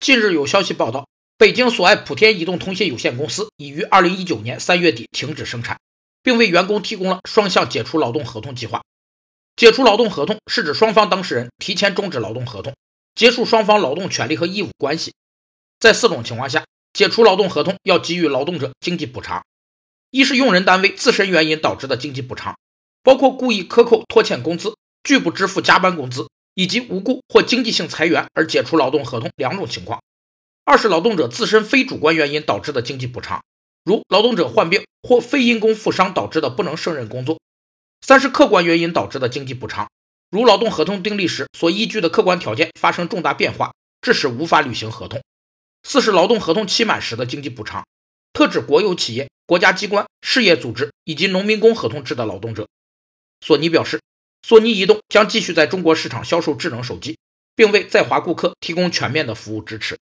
近日有消息报道，北京索爱普天移动通信有限公司已于二零一九年三月底停止生产，并为员工提供了双向解除劳动合同计划。解除劳动合同是指双方当事人提前终止劳动合同，结束双方劳动权利和义务关系。在四种情况下，解除劳动合同要给予劳动者经济补偿：一是用人单位自身原因导致的经济补偿，包括故意克扣、拖欠工资、拒不支付加班工资。以及无故或经济性裁员而解除劳动合同两种情况；二是劳动者自身非主观原因导致的经济补偿，如劳动者患病或非因公负伤导致的不能胜任工作；三是客观原因导致的经济补偿，如劳动合同订立时所依据的客观条件发生重大变化，致使无法履行合同；四是劳动合同期满时的经济补偿，特指国有企业、国家机关、事业组织以及农民工合同制的劳动者。索尼表示。索尼移动将继续在中国市场销售智能手机，并为在华顾客提供全面的服务支持。